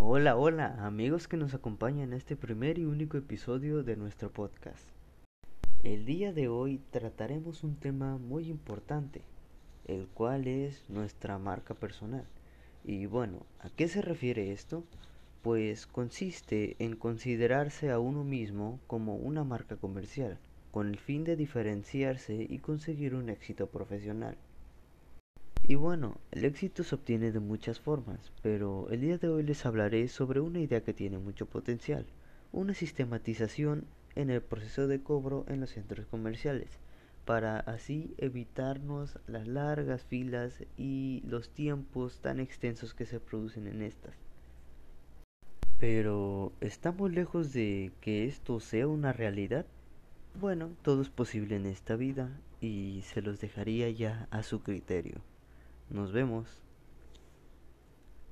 Hola, hola, amigos que nos acompañan en este primer y único episodio de nuestro podcast. El día de hoy trataremos un tema muy importante, el cual es nuestra marca personal. Y bueno, ¿a qué se refiere esto? Pues consiste en considerarse a uno mismo como una marca comercial, con el fin de diferenciarse y conseguir un éxito profesional. Y bueno, el éxito se obtiene de muchas formas, pero el día de hoy les hablaré sobre una idea que tiene mucho potencial, una sistematización en el proceso de cobro en los centros comerciales, para así evitarnos las largas filas y los tiempos tan extensos que se producen en estas. Pero, ¿estamos lejos de que esto sea una realidad? Bueno, todo es posible en esta vida y se los dejaría ya a su criterio. Nos vemos.